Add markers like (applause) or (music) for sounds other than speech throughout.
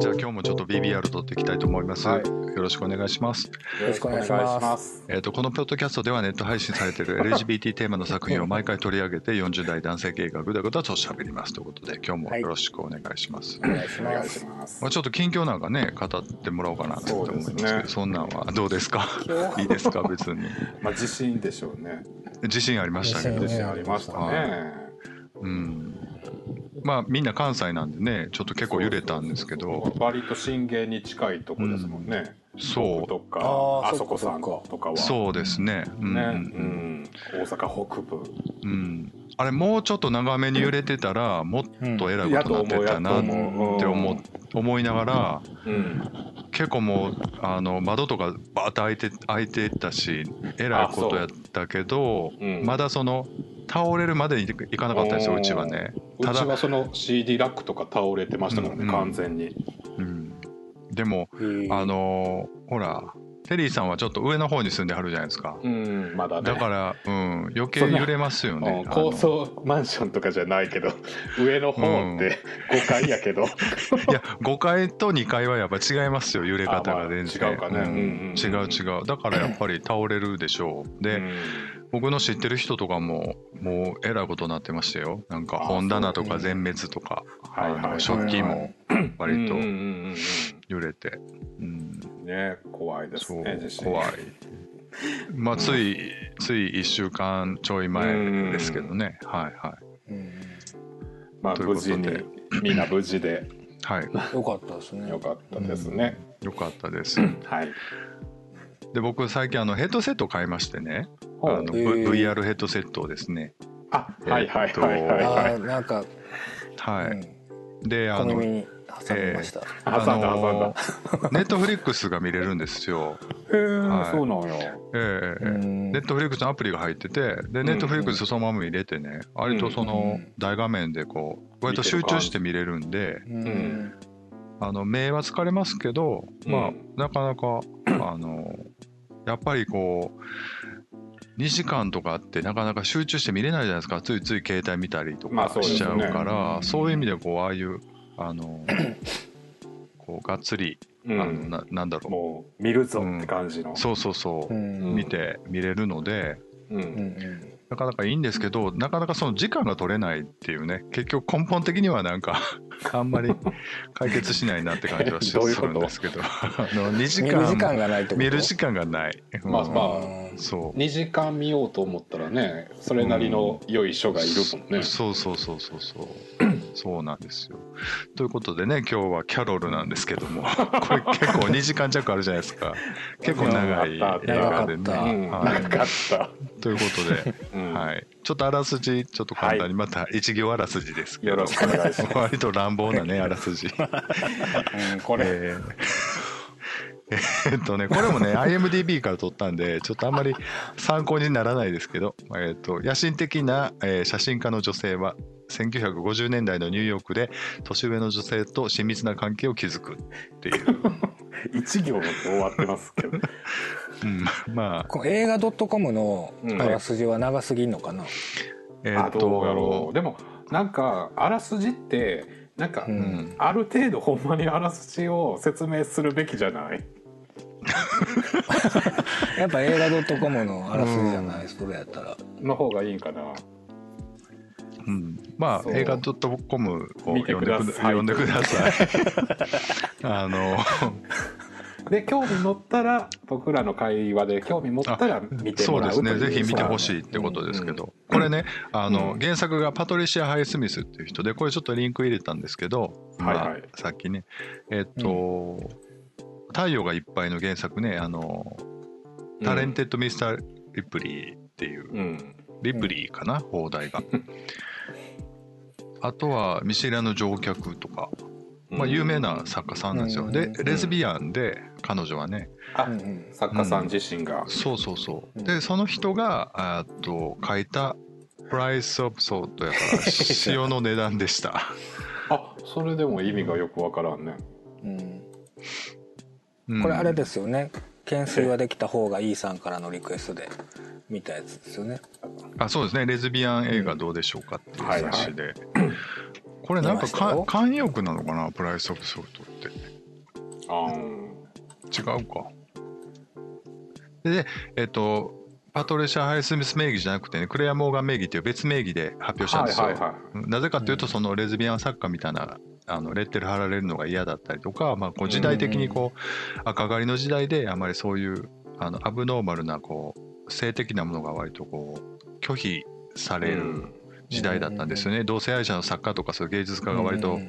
じゃあ今日もちょっと BBR 取っていきたいと思います。はい。よろしくお願いします。よろしくお願いします。えっ、とこのポッドキャストではネット配信されている LGBT テーマの作品を毎回取り上げて40代男性系がぐだぐだと喋ります。ということで今日もよろしくお願いします。お願いしお願います。しますまあ、ちょっと近況なんかね語ってもらおうかなと思いますけどそね。そんなんはどうですか？いいですか？別に。まあ自信でしょうね自信ありましたけど自信ありましたね。うんまあみんな関西なんでねちょっと結構揺れたんですけど。割と震源に近いとこですもんね。そう。僕とかあそこさんとかは。そうですね。うんね。ううん。ん大阪北部。うん。あれもうちょっと長めに揺れてたらもっとえらいことになってたなって思う。思いながらうん。結構もうあの窓とかバーッと開いて開いてたしえらいことやったけど、うん。まだその倒れるまでいかなかったですようちはね。うちただ、はその CD ラックとか倒れてましたからねうん完全に。うん、でもあのーほらテリーさんはちょっと上の方に住んではるじゃないですか。うんまだね。だから、うん、余計揺れますよね。高層マンションとかじゃないけど (laughs) 上の方って5階やけど、(laughs) いや5階と2階はやっぱ違いますよ揺れ方が全然、あまあ違うかね。んうんうんうん。違う違う。だからやっぱり倒れるでしょう。で、うん僕の知ってる人とかももうえらいことになってましたよ。なんかあ本棚とか全滅とか、はいはい。あの食器も割と揺れて、うんうん。ね怖いですね怖い。まあつい、つい1週間ちょい前ですけどね。はいはうん。まあということで。無事にみんな無事で。いはい。よかったですね。よかったですね、よかったです。はい。で僕最近あのヘッドセット買いましてねあの、VR ヘッドセットをですね。あはいはいはいはい。なんか、はい、うん、であの挟みました、挟んだ挟んだ。ネットフリックスが見れるんですよ。(laughs) へえはい。そうなんや。ええネットフリックスのアプリが入っててでネットフリックスそのまま入れてね割とそのうん大画面でこう割と集中して見れるんでうん。んあの目は疲れますけどまあうんなかなかあのやっぱりこう2時間とかあってなかなか集中して見れないじゃないですか。ついつい携帯見たりとまあかしちゃうからうん。そういう意味でこうああいうあの (coughs) こうがっつりあのうんななんだろもう見るぞって感じの。うそうそうそう。うん。見て見れるのでううんんなかなかいいんですけどなかなかその時間が取れないっていうね。結局根本的にはなんか (laughs) あんまり解決しないなって感じはするんですけど。(laughs) あの2時見る時間間がないってこと？見る時間がない、うん。まあまあうんそう。2時間見ようと思ったらねそれなりの良い書がいるもんね、そうそうそうそうそう。(clears throat) そうなんですよ。ということでね今日はキャロルなんですけども。(laughs) これ結構2時間弱あるじゃないですか。結構長い映画でね、長かったうん。はい。長かった、ということで、(laughs) うん。はい、ちょっとあらすじちょっと簡単にまた一行あらすじですけど、よろしくお願いします。(laughs) 割と乱暴なねあらすじ。うんこれ、えー。えっとね、これもね (laughs) IMDB から撮ったんでちょっとあんまり参考にならないですけど、えっと野心的な、えー写真家の女性は1950年代のニューヨークで年上の女性と親密な関係を築くっていう、(laughs) 一行で終わってますけど。うん、まあ。この映画 .com のうん。あらすじは長すぎんのかな、えっあどうやろとう。でもなんかあらすじってなんか、うん。ある程度ほんまにあらすじを説明するべきじゃない？(laughs) やっぱ映画 .com のあらすじじゃない、それやったら。の方がいいんかなうん、まそう。あ映画 .com を読んでくください。読んでください。(laughs) あの (laughs) で興味持ったら僕らの会話で興味持ったら見てそうですもらうというねぜひ見てほしいってことですけど、これねあの、うん。原作がパトリシア・ハイスミスっていう人でこれちょっとリンク入れたんですけど、はいはい。まあさっきね。えっと、太陽がいっぱい」の原作ねあの Talented Mr. Ripley っていう、うん。リプリーかな？邦題が (laughs) あとは見知らぬ乗客とか、まあ、有名な作家さんなんですよ、うん。でレズビアンで彼女はね。あうんうん。作家さん自身が、そうそうそう。うん。でその人がっと書いた「プライス・オブ・ソート」やから (laughs) 塩の値段でした。あそれでも意味がよくわからんね。うん。うん。これあれですよね。懸垂はできた方がいいさんからのリクエストで見たやつですよね。あそうですね。レズビアン映画どうでしょうかっていう雑誌で、これなんか出ましたよ。か慣用句なのかな？プライス・オブ・ソルトって。あ違うか。でえっ、とパトレシャ・ハイスミス名義じゃなくてねクレア・モーガン名義っていう別名義で発表したんですよ、はいはいはなぜかというとうん。そのレズビアン作家みたいなあのレッテル貼られるのが嫌だったりとか、まあ、こう時代的にこう赤狩りの時代であまりそういうあのアブノーマルなこう性的なものが割とこう拒否される時代だったんですよね、同性愛者の作家とかそういう芸術家が割と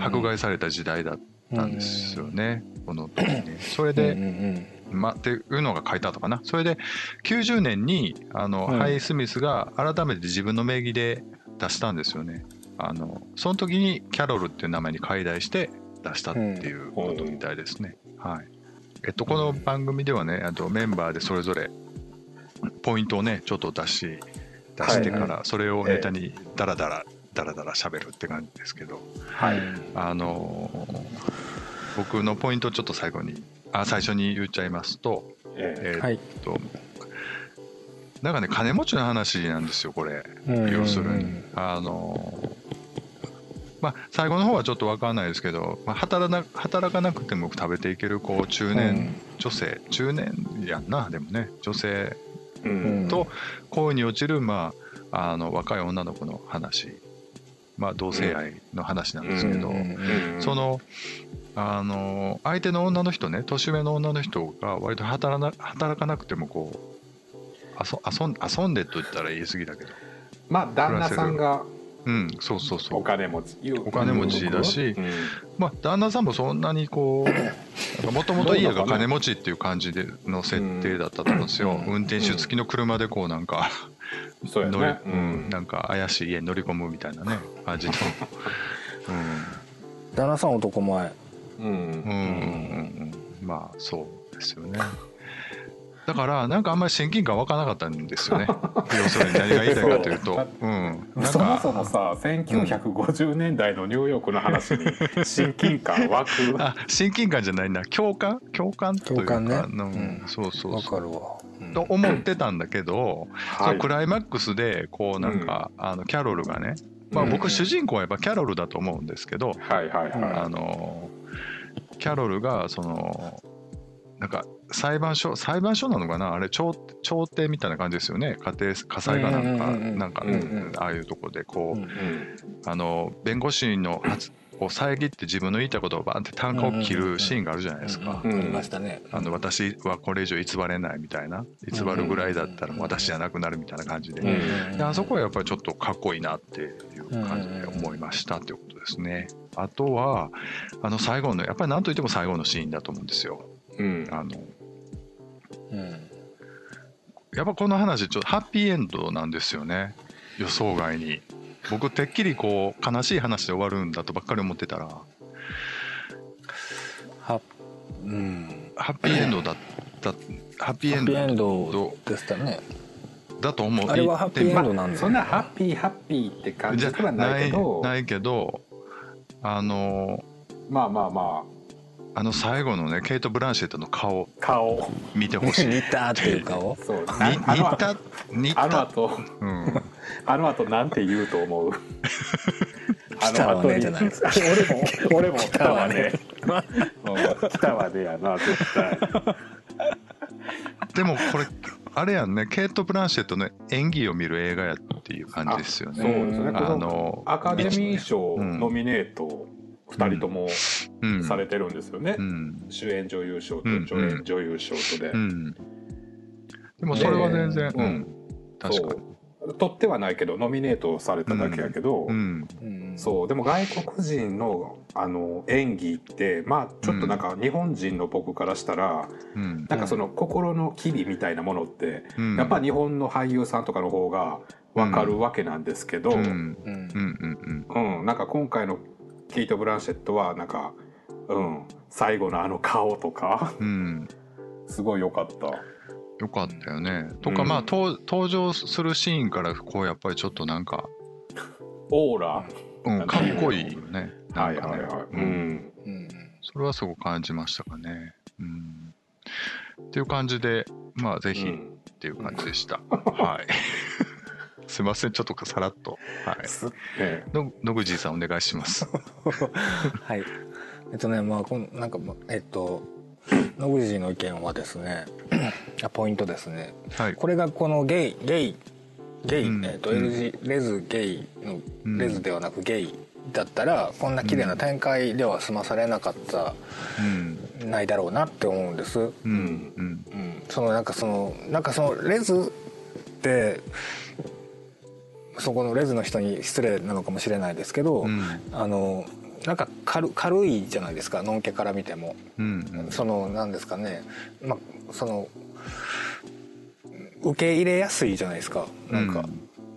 迫害された時代だったんですよね、この時ね。それで、まあ、っていうのが書いたかな。それで90年にあの、うんハイ・スミスが改めて自分の名義で出したんですよね。あのその時にキャロルっていう名前に改題して出したっていうことみたいですね。はい。えっとこの番組ではね、あとメンバーでそれぞれポイントをねちょっと出し出してから、はい。それをネタにダラダラダラダラ喋るって感じですけど、はい。あの僕のポイントをちょっと最後にあ最初に言っちゃいますと、ええ。ーっはい。となんかね金持ちの話なんですよこれ。うん。要するに、うんあのまあ最後の方はちょっと分かんないですけど、まあ、働な働かなくても食べていけるこう中年女性、中年やんなでもね女性えと恋に落ちる、まあ、あの若い女の子の話、まあ、同性愛の話なんですけど、そのあの相手の女の人ね年上の女の人が割と働な働かなくてもこう遊遊ん遊んでと言ったら言い過ぎだけど。まあ旦那さんがうんそうそうそおう金持ちお金持ちだしうん。まあ旦那さんもそんなにこうもともと家が金持ちっていう感じでの設定だったと思うんですよ、うん。運転手付きの車でこうなんかそうや乗り、ねううん。んなんか怪しい家に乗り込むみたいなね (laughs) 感じの、旦那さん男前。うんうん。うん。うん。うん。うん。まあそうですよねだからなんかあんまり親近感湧かなかったんですよね。(laughs) 要するに何が言いたいかというと。うん。なんそもかそもさ1950年代のニューヨークの話に親近感湧く。あ親近感じゃないな。共感？共感というか共感ね。うん。うん。そうそうわそう。かるわ。うん。と思ってたんだけど、そはい。のクライマックスでこうなんか、あのキャロルがね、まあ、うん僕主人公はやっぱキャロルだと思うんですけど、はいはいはあのキャロルがそのなんか裁判所裁判所なのかな？あれ調調停みたいな感じですよね。家庭火災がなんか、なんか、ああいうとこでこう、うんいうん。あの弁護士の発を遮って自分の言いたことをバンって単価を切るシーンがあるじゃないですか。うんありましたね。あの私はこれ以上偽れないみたいな偽るぐらいだったら私じゃなくなるみたいな感じで,、うんであそこはやっぱりちょっとかっこいいなっていう感じで思いましたっていうことですね。あとはあの最後のやっぱり何といっても最後のシーンだと思うんですよ。うん。あのうん。やっぱこの話ちょっとハッピーエンドなんですよね。予想外に。僕てっきりこう悲しい話で終わるんだとばっかり思ってたら。はうん。ハッピーエンドだったハッピーエンハッピーエンドドでしたね。だと思う。あれはハッピーエンドなんだそんなハッピーハッピーって感じではないけど。ないけどあのまあまあまあの最後のねケイト・ブランシェットの顔。あ顔。見てほしい。似たっていう顔？似た？似た、あの後。うん、あの後なんて言うと思う？来たわねじゃないですか。俺も俺も。来たわね。うん来たわねやな絶対。でもこれあれやんね。ケイト・ブランシェットの演技を見る映画やっていう感じですよそうね。ですね。あのアカデミー賞うん。ノミネート2人ともうん。されてるんですよね、うん。主演女優賞とうん。助演女優賞とで、うん、でもそれは全然、ねうん、確かに。取ってはないけどノミネートされただけやけど、うん。うん。そう。でも外国人のあの演技ってまあちょっとなんか日本人の僕からしたら、うん。なんかその心の機微みたいなものって、うん。やっぱ日本の俳優さんとかの方が分かるわけなんですけど、うん。うん。うん。うん。うん。なんか今回のケイト・ブランシェットはなんか、うん、最後のあの顔とかうんうんすごい良かった。よかったよね。とか、うんまあ登登場するシーンからこうやっぱりちょっとなんか、オーラ、うん、かっこいいよね。はいはいはい、ううんんうんそれはすごく感じましたかね。うん、っていう感じで、まあぜひっうんていう感じでした。(laughs) はい。すいませんちょっとさらっと。はい。の野口さんお願いします。(laughs) はい。えっとね、まあ、こんなんか、まえっと、(clears throat) 野口の意見はですね、(clears throat) あポイントですね。はい。これがこのゲイ、ゲイ、ゲイ、うん。えっと、LG、レズ、ゲイの、レズではなくゲイだったら、こんな綺麗な展開では済まされなかった、うん。ないだろうなって思うんです。うんうん。うん、そのなんかそのなんかそのレズってそこのレズの人に失礼なのかもしれないですけど、うん。あのなんか軽軽いじゃないですかのんけから見ても、うんそのなんですかね。まあその受け入れやすいじゃないですか。なんか、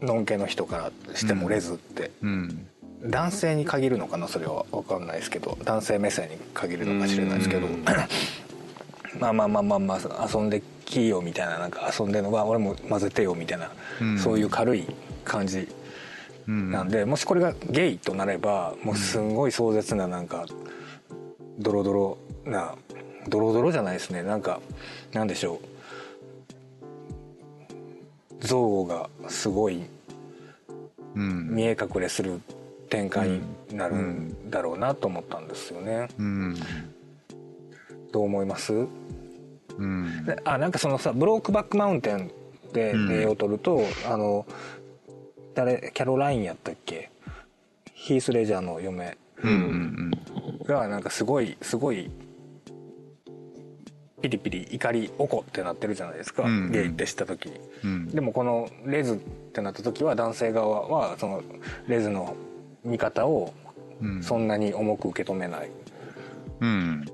のんけの人からしてもレズって、うん。男性に限るのかなそれは。分かんないですけど。男性目線に限るのかもしれないですけど、うん。(laughs) まあまあまあまあまあ遊んできよみたいななんか遊んでるの。が俺も混ぜてよみたいな、うん。そういう軽い感じうん。なんで、もしこれがゲイとなればもうすんごい壮絶ななんかドロドロなドロドロじゃないですね。なんかなんでしょう。憎悪がすごいうん。見え隠れする展開になるんだろうなと思ったんですよね。うん。どう思います？うん。であなんかそのさブロークバックマウンテンでうん。例を取ると、あの誰キャロラインやったっけ？ヒース・レジャーの嫁。うんうんがなんかすごいすごいピリピリ怒り怒ってなってるじゃないですか、うんゲイって知った時に。うん。でもこのレズってなった時は男性側はそのレズの見方をうん。そんなに重く受け止めない。うん。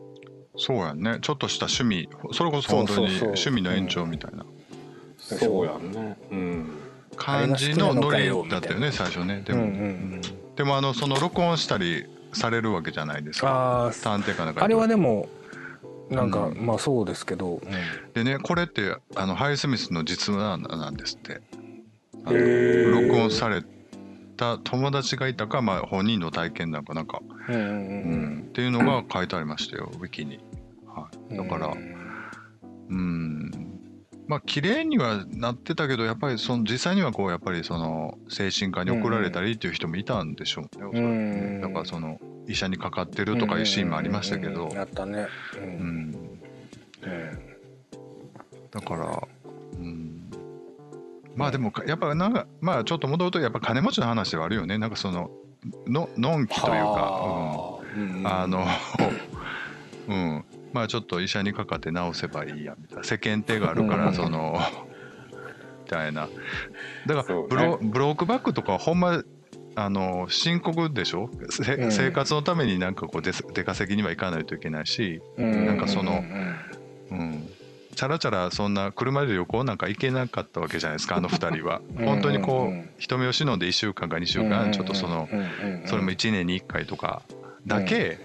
そうやんね。ちょっとした趣味。それこそ本当に趣味の延長みたいな。そうやんね。うん感じのノリだったよね最初ね。でもうんうんうん。でもあのその録音したりされるわけじゃないですか。探偵かなんかあれはでもなんか、うん。まあそうですけど、でねこれってあのハイスミスの実話なんですって。録音された友達がいたか、まあ、本人の体験なんかなんか、ううんうん。うん。ん、っていうのが書いてありましたよウィキに、はい、うんだからうんまあ綺麗にはなってたけどやっぱりその実際にはこうやっぱりその精神科に送られたりっていう人もいたんでしょうね、うん。だからその医者にかかってるとかいうシーンもありましたけど。うん。うん。うん。あったねううん。だから、うん、まあでもかやっぱなんかまあちょっと戻るとやっぱ金持ちの話ではあるよね。なんかそのののんきというか、うん、あの (laughs) うんまあちょっと医者にかかって治せばいいやみたいな世間体があるかうん。らそのみたいな。だからブロ,、ブロークバックとかはほんまあの深刻でしょ、せうん。生活のためになんかこう出出稼ぎには行かないといけないし、うんなんかそのうんうん、チャラチャラそんな車で旅行なんか行けなかったわけじゃないですかあの2人は。うん本当にこう人目を忍んで1週間か2週うん間ちょっとそのそれも1年に1回とかだけ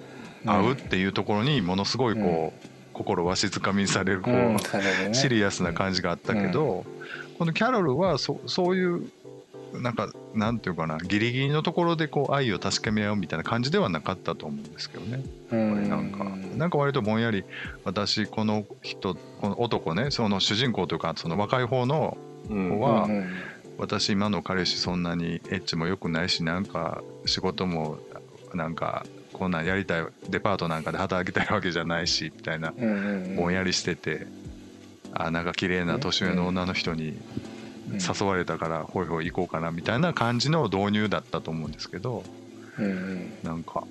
会うっていうところにものすごいこう心わしづかみにされるこうシリアスな感じがあったけどこのキャロルはそそういうなんかなんていうかなギリギリのところでこう愛を確かめ合うみたいな感じではなかったと思うんですけどね。うやっぱりなんかなんか割とぼんやり私この人この男ねその主人公というかその若い方のうん。は私今の彼氏そんなにエッチも良くないしなんか仕事もなんかこんなんやりたいデパートなんかで働きたいわけじゃないしみたいなうんうんぼんやりしててあなんか綺麗な年上の女の人に誘われたからほいほい行こうかなみたいな感じの導入だったと思うんですけどうんうん。なんか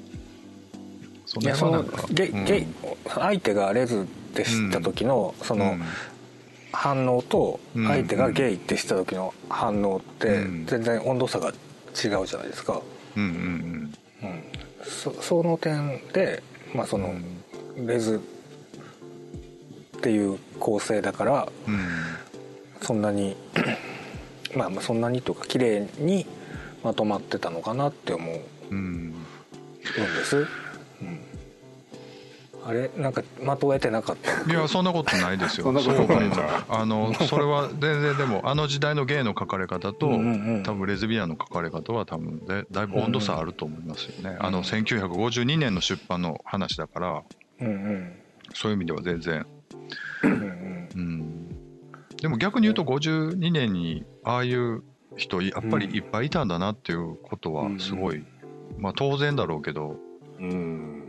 そんかうん。ゲ相手がレズって知った時のそのうん。反応とうん。相手がゲイって知った時の反応ってうん。全然温度差が違うじゃないですか、うんうん。うん、そその点で、まあ、そのレズっていう構成だからうん。そんなに (clears throat) まあまあそんなにというか綺麗にまとまってたのかなって思う。うん。んです、うん、あれ？なんか的を得てなかった。いやそんなことないですよ。(laughs) そんなことない。んじゃんあのそれは全然でもあの時代のゲイの書かれ方と、うんうんうん。多分レズビアンの書かれ方は多分だだいぶ温度差あると思いますよね、あの1952年の出版の話だからうんうん。そういう意味では全然。うんうんうん。でも逆に言うと52年にああいう人やっぱりいっぱいいたんだなっていうことはすごい、まあ当然だろうけど。うん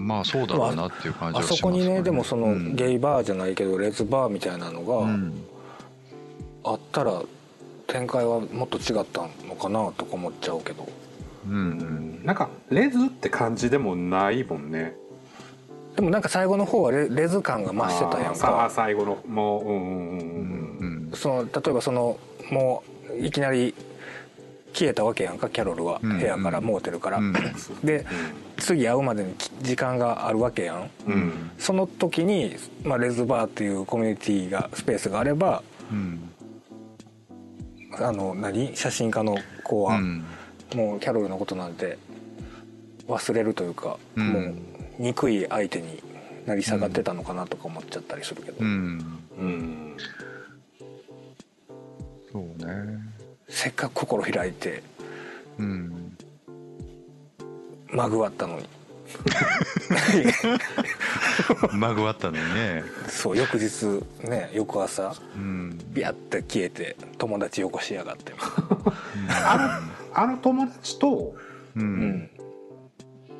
まあそうだろうなっていう感じあはしますそこにねでもそのうん。ゲイバーじゃないけどレズバーみたいなのがうん。あったら展開はもっと違ったのかなとか思っちゃうけど。うんうん。なんかレズって感じでもないもんね。でもなんか最後の方はレレズ感が増してたやんあーさあか最後のもううんうんうんううん。ん。その例えばそのもういきなり消えたわけやんかキャロルは。うん部屋からモーテルから、うん。(laughs) で次会うまでにき時間があるわけやん。うん。うんその時に、まあ、レズバーっていうコミュニティがスペースがあればうん。あの何？写真家の子は、うん。もうキャロルのことなんて忘れるというか、うん。もう憎い相手になり下がってたのかなとか思っちゃったりするけど、うん。うん。そうねせっかく心開いてうん。まぐわったのに。(laughs) まぐわったのにね。そう翌日ね翌朝うん。ビャって消えて友達よこしやがって。あのあの友達とううん。ん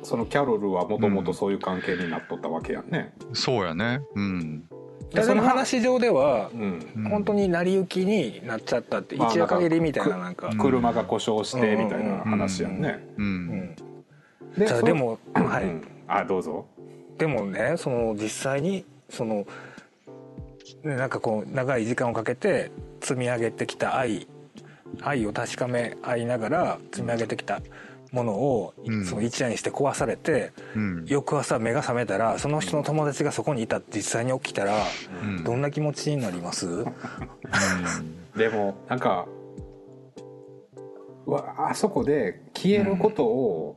そのキャロルはもともとそういう関係になっとったわけやんね。そうやね。うん。でその話上ではうん。うん本当に成り行きになっちゃったってまあ一夜限りみたいななんか、うん車が故障してみたいな話やんね。ううん。ん。じゃあでも、はい。うん。あどうぞ。でもねその実際にそのねなんかこう長い時間をかけて積み上げてきた愛愛を確かめ合いながら積み上げてきたものを、うんその一夜にして壊されてうん。翌朝目が覚めたらその人の友達がそこにいたって実際に起きたらうん。どんな気持ちになります、でもなんかわあそこで消えることを、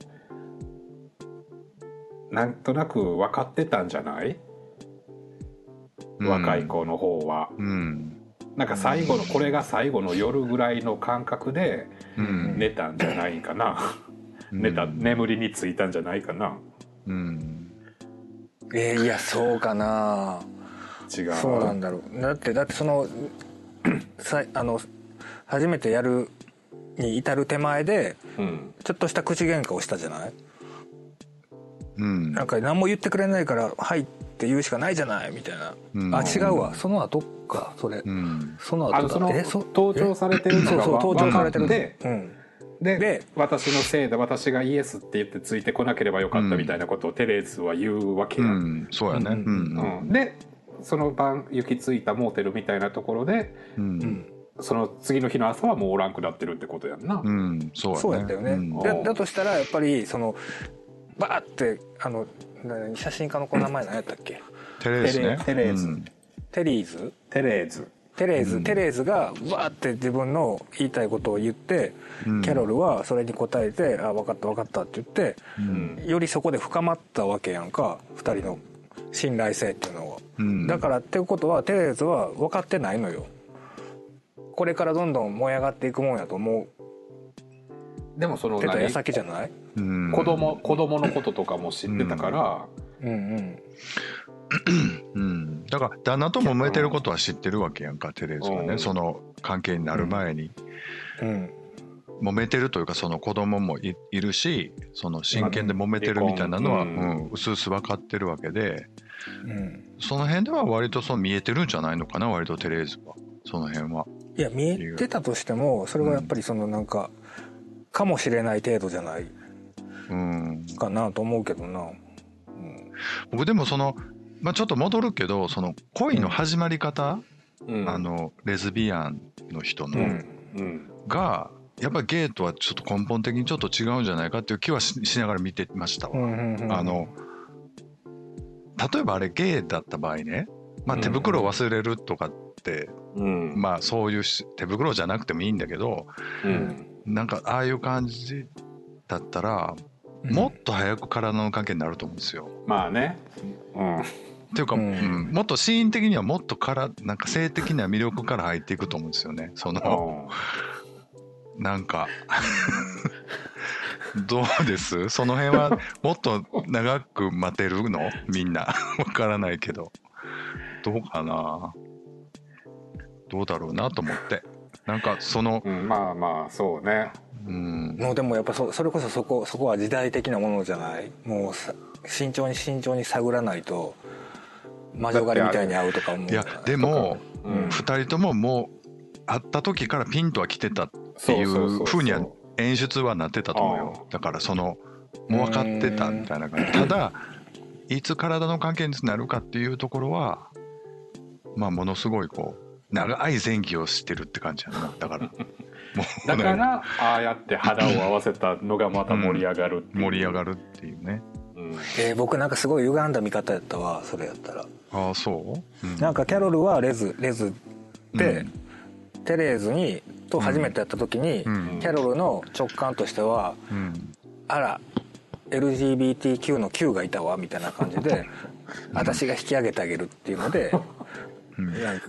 なんとなく分かってたんじゃない、うん。若い子の方は。うん。なんか最後のこれが最後の夜ぐらいの感覚でうん。寝たんじゃないかな、寝た眠りについたんじゃないかな。うん。えーいやそうかな。違う。そうなんだろう。だってだってその (clears throat) さあの初めてやるに至る手前でうん。ちょっとした口喧嘩をしたじゃない？うん。なんか何も言ってくれないから「はい」って言うしかないじゃない？みたいな、うん。あ違うわ。その後かそれ、うん。その後あのその盗聴されてるのがそうそう盗聴されてる。分かってうんでで私のせいで私がイエスって言ってついてこなければよかったみたいなことをテレーズは言うわけうや、ん。そうやね。ううんん。うん。でその晩行き着いたモーテルみたいなところでううん。んその次の日の朝はもうおらんくなってるってことやんな、うんそうやね。そうやったよね、うん。だだとしたらやっぱりそのバーってあの何写真家の子の名前何やったっけ？テレーズね。テレーズ。うん。テリーズ？テレーズテレーズ、うん。テレーズがバーって自分の言いたいことを言って、うん。キャロルはそれに答えて「あ分かった分かった」って言ってうん。よりそこで深まったわけやんか2人の信頼性っていうのは、うん。だからっていうことはテレーズは分かってないのよ。これからどんどん燃え上がっていくもんやと思でもその矢何先じゃない？うん。子供子供のこととかも知ってたから、うんうんうん。だから旦那とも揉めてることは知ってるわけやんかテレーズはうん。ねその関係になる前に。うん。揉めてるというかその子供もいいるしその真剣で揉めてるみたいなのはううん。んうすうす分かってるわけで。うん。その辺では割とそう見えてるんじゃないのかな割とテレーズは。その辺は。いや見えてたとしてもそれはやっぱりそのなんかかもしれない程度じゃないうん。かなと思うけどな、僕でもそのまあちょっと戻るけどその恋の始まり方うん。あのレズビアンの人のがやっぱゲイとはちょっと根本的にちょっと違うんじゃないかっていう気はししながら見てましたわ。あの例えばあれゲイだった場合ね、まあ、うん。手袋を忘れるとかって、うん。まあそういうし手袋じゃなくてもいいんだけどうん。なんかああいう感じだったらもっと早く体の関係になると思うんですよ。まあね。うんっていうか、ううん。んもっとシーン的にはもっとからなんか性的な魅力から入っていくと思うんですよね。そのなんか (laughs) どうです？その辺はもっと長く待てるの？みんな。(laughs) わからないけど。どうかな？どうだろうなと思って。なんかそのうん、まあまあそうね。うん。もうでもやっぱそそれこそそこそこは時代的なものじゃない？もうさ慎重に慎重に探らないと魔女狩りみたいに合うとか思ういやでもうん。2人とももう会った時からピンとは来てたっていそうふうには演出はなってたと思うよ。だからそのもう分かってたみたいな感じ。ただいつ体の関係になるかっていうところはまあものすごいこう長い前期をしてるって感じやな。だからもう (laughs) だからああやって肌を合わせたのがまた盛り上がるう。盛り上がるっていうね。うんえー僕なんかすごい歪んだ見方やったわそれやったら。ああそう、うん。なんかキャロルはレズレズで、うん。テレーズにと初めてやった時に、うん。キャロルの直感としてはうん。あら LGBTQ の Q がいたわみたいな感じで私が引き上げてあげるっていうのでうん。なん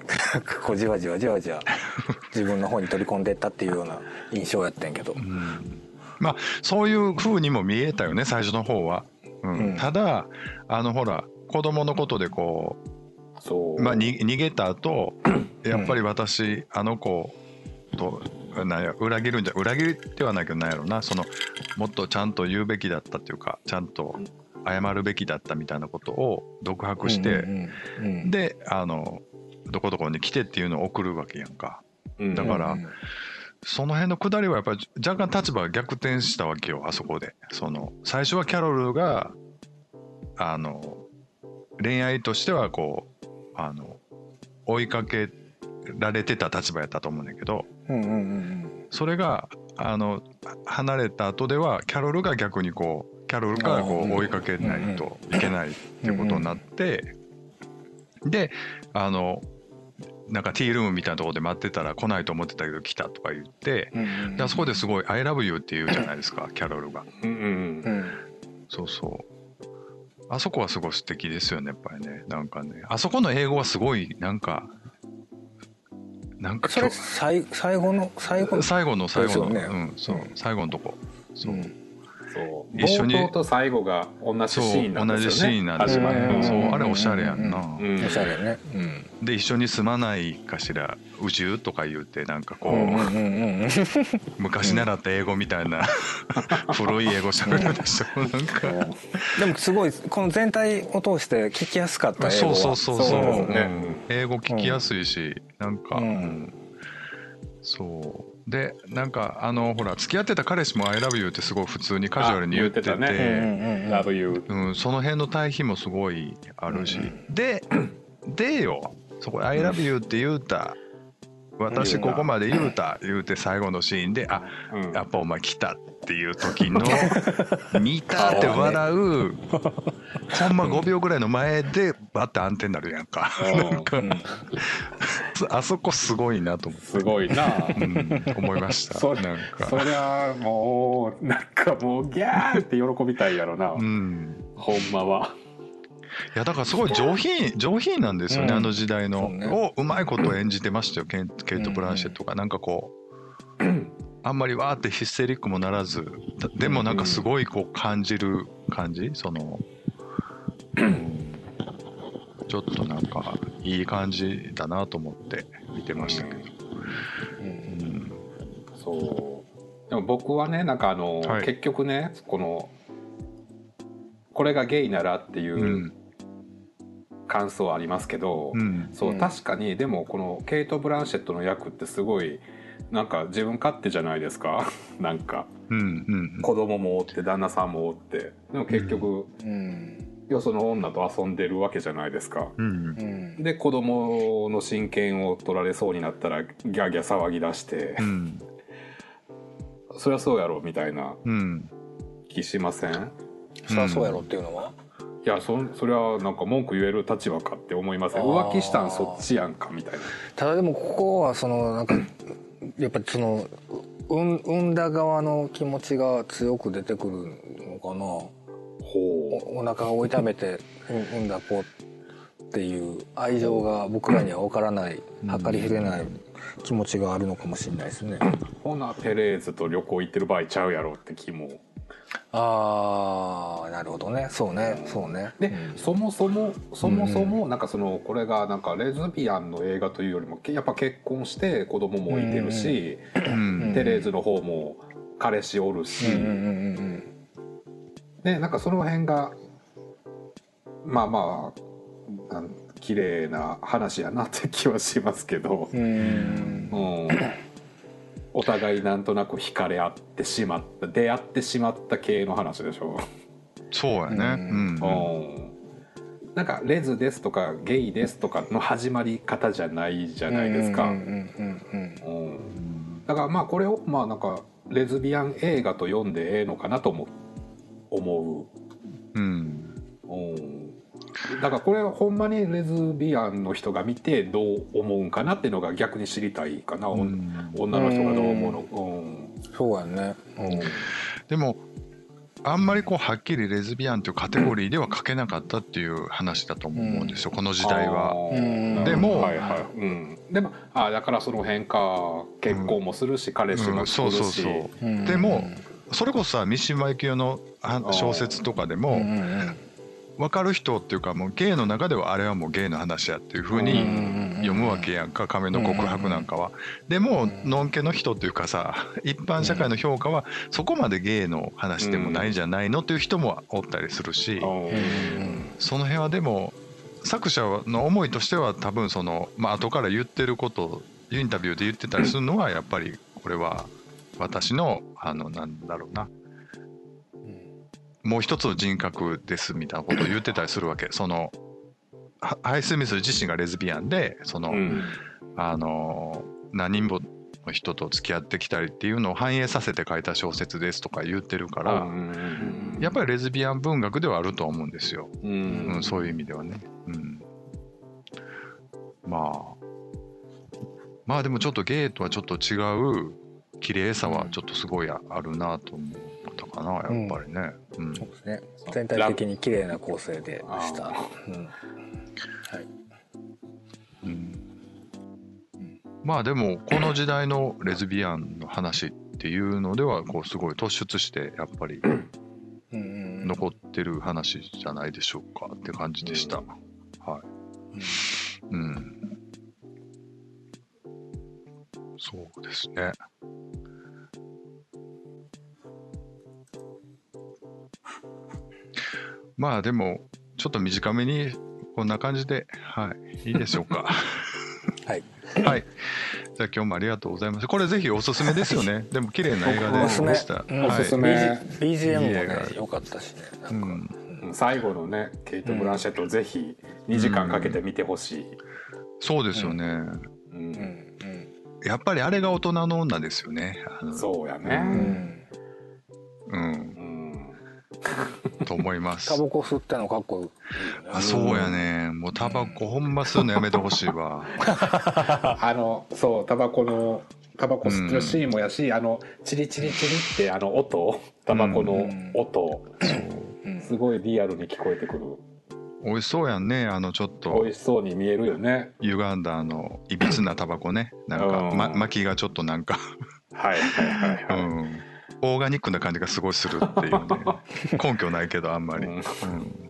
かこうじわじわじわじわ自分の方に取り込んでったっていうような印象やってんけど。うん。まあそういう風にも見えたよね最初の方は、うん。うん。ただあのほら子供のことでこそう。う、まあ、に逃げた後やっぱり私あの子となんや裏切るんじゃ裏切りではないけどなんやろなそのもっとちゃんと言うべきだったっていうかちゃんと謝るべきだったみたいなことを独白して、うんうんうんであのどこどこに来てっていうのを送るわけやんか。うん。だからうんその辺のくだりはやっぱり若干立場が逆転したわけよあそこで。その最初はキャロルがあの恋愛としてはこうあの追いかけられてた立場やったと思うんだけどうんうんうんそれがあの離れた後ではキャロルが逆にこうキャロルからこう追いかけないといけないっていうことになってであのなんかティールームみたいなところで待ってたら来ないと思ってたけど来たとか言ってうんあそこですごい「I love you」って言うじゃないですかキャロルが。うんうんうん。そうそう。あそこはすごい素敵ですよねやっぱりね。なんかね。あそこの英語はすごいなんかなんかそれ最最後の最後の。最後の最後の、ね。うんそう。うん。最後のとこ。そう、うんそう。一緒に冒頭と最後が同じシーンなん同じシですよね。ーンなんですよね。そううんあれおしゃれやんな、うん。おしゃれね。うん。で一緒に住まないかしら宇宙とか言うてなんかこう、昔習った英語みたいな (laughs) 古い英語喋るでしょなんか。でもすごいこの全体を通して聞きやすかった英語は。そうそうそうそう。ね。うん。英語聞きやすいし、なんか、うんうん。そうでなんかあのほら付き合ってた彼氏も「I love you」ってすごい普通にカジュアルに言ってて。その辺の対比もすごいあるし、ででよ。そこ「I love you」って言うた。私ここまで言うた言うて最後のシーンで「あうん。やっぱお前来た」っていう時の「(laughs) 見た」って笑うほんま5秒ぐらいの前でバッて暗転になるやんか。なんかうん。あそこすごいなと思って、すごいな。うん、思いました。そなんそかりゃもうなんかもうギャーって喜びたいやろな、うん。ほんまは。いやだからすごい上品上品なんですよね、うん。あの時代の、そうね。をうまいこと演じてましたよケンケイト・ブランシェットが、なんかこうあんまりわーってヒステリックもならずだでもなんかすごいこう感じる感じ？その、うんちょっとなんかいい感じだなと思って見てましたけど、うん。そう。でも僕はねなんかあの、はい。結局ねこのこれがゲイならっていううん。感想ありますけど、うん。そう、うん。確かにでもこのケイト・ブランシェットの役ってすごいなんか自分勝手じゃないですか。(laughs) なんか。うんうん。子供もおって旦那さんもおって。でも結局、うん。よその女と遊んでるわけじゃないですか。うん。うん。で子供の親権を取られそうになったらギャーギャー騒ぎ出してうん。そりゃそうやろみたいな。うん。気しません？そりゃそうやろっていうのは、いやそそれはなんか文句言える立場かって思いません？浮気したんそっちやんかみたいな。ただでもここはそのなんかやっぱりその産産んだ側の気持ちが強く出てくるのかなほおお腹を痛めてうん産んだ子っていう愛情が僕らには分からない計り知れない気持ちがあるのかもしれないですね。うほなテレーズと旅行行ってる場合ちゃうやろって気もああなるほどね。そうね。そうね。で、うん。そもそもそもそもなんかそのこれがなんかレズビアンの映画というよりもやっぱ結婚して子供もいてるし、うんテレーズの方も彼氏おるし、うんうんうんでなんかその辺がまあまあ綺麗な話やなって気はしますけど、うん、お互いなんとなく惹かれ合ってしまった出会ってしまった系の話でしょ。そうやね。ううんん。うんなんかレズですとかゲイですとかの始まり方じゃないじゃないですか。うんうんうんうんうんだからまあこれをまあなんかレズビアン映画と読んでええのかなとも思うん。う、うん、だからこれはほんまにレズビアンの人が見てどう思うんかなっていうのが逆に知りたいかな、うん。女の人がどう思うの、うん。そうやね。うん。でもあんまりこうはっきりレズビアンというカテゴリーでは書けなかったっていう話だと思うんですよ、この時代は。でもはいはい。うん、でもあだからその辺か結婚もするし、彼氏もうん、作るし、そうそう。そううん。でもそれこそさ三島由紀夫の小説とかでうんもうんうん分かる人っていうかもうゲイの中ではあれはもうゲイの話やっていうふうに読むわけやんか亀の告白なんかは。でものんけの人っていうかさ (laughs) 一般社会の評価はそこまでゲイの話でもないんじゃないのっていう人もおったりするしうんその辺はでも作者の思いとしては多分そのまあ後から言ってることをインタビューで言ってたりするのはやっぱりこれは私のあのなんだろうなもう一つの人格ですみたいなことを言ってたりするわけ。そのはハイスミス自身がレズビアンでその、うん。あの何人もの人と付き合ってきたりっていうのを反映させて書いた小説ですとか言ってるから、うんやっぱりレズビアン文学ではあるとは思うんですよ、ううんん、そういう意味ではね、うん、まあまあでもちょっとゲイとはちょっと違う綺麗さはちょっとすごいああるなと思ったかなやっぱりね、うん。そうですね。全体的に綺麗な構成でした。あうん。はい。うん。まあでもこの時代のレズビアンの話っていうのではこうすごい突出してやっぱり残ってる話じゃないでしょうかって感じでした。はい。うん。そうですね。まあでもちょっと短めにこんな感じで、はい、いいでしょうか。(laughs) はい。はい。じゃあ今日もありがとうございます。これぜひおすすめですよね。でも綺麗な映画でおすすめ。した。うんおすすはいめ BG BGM もね良かったしねなうん。最後のねケイト・ブランシェットぜひ2時間かけて見てほしい、そうですよね。うん。やっぱりあれが大人の女ですよね。そうやね、うん (laughs) と思いますタ。バコ吸ってんのかっこいいあ、そうやね。もうタバコほんま吸うのやめてほしいわ。(laughs) あのそうタバコのタバコ吸ってるシーンもやし、あのチリチリチリってあの音タバコの音、うんすごいリアルに聞こえてくる美味しそうやんね。あのちょっ美と味しそうに見えるよね歪んだあのいびつなタバコね。なんか、うんま、巻きがちょっとなんか、はいはいはいうはい、ん。オーガニックな感じがすごいするっていうね。(laughs) 根拠ないけどあんまり。うん。うん。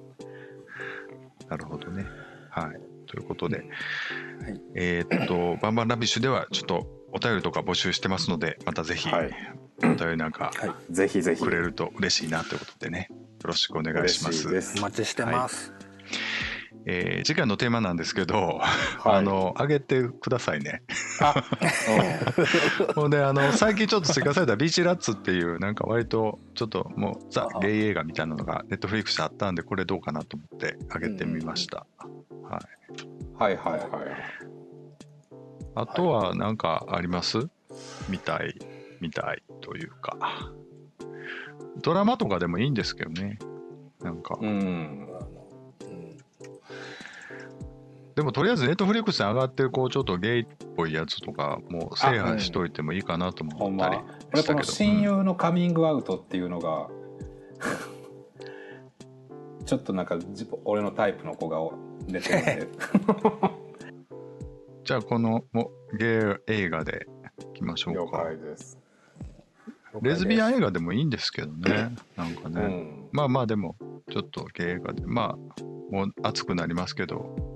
なるほどね。はい。ということで、はい。えーっと、バンバンラビッシュではちょっとお便りとか募集してますので、またぜひ、はい。お便りなんかぜひぜひ。くれると嬉しいなということでね、よろしくお願いします。お待ちしてますえー次回のテーマなんですけど、はいあの、上げてくださいね。あ、ほんで、あの、最近ちょっと追加されたビーチラッツっていう、なんか割と、ちょっともう、ザ・ゲイ映画みたいなのが、ネットフリックスであったんで、これどうかなと思って上げてみました。はい。うん、はいはいはいあとは、なんかあります？見たい、見たいというか。ドラマとかでもいいんですけどね。なんか、うんでもとりあえずネットフリックスに上がってる、こう、ちょっとゲイっぽいやつとか、もう制覇しといてもいいかなと思ったりしたけど。この親友のカミングアウトっていうのが、(laughs) ちょっとなんか自俺のタイプの子が出てるんで。(laughs) じゃあこのもゲイ映画でいきましょう了か。解です。レズビアンン映画でもいいんですけどね。なんかうね、ん。まあまあでもちょっとゲイ映画でまあもう暑くなりますけど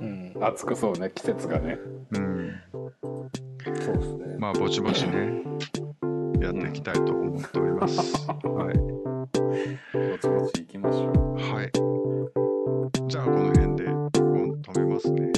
うん、暑くそうね季節がね。うん。そうですね。まあぼちぼちねやっていきたいと思っております、はい。ぼちぼちいきましょう。はい。じゃあこの辺で止めますね。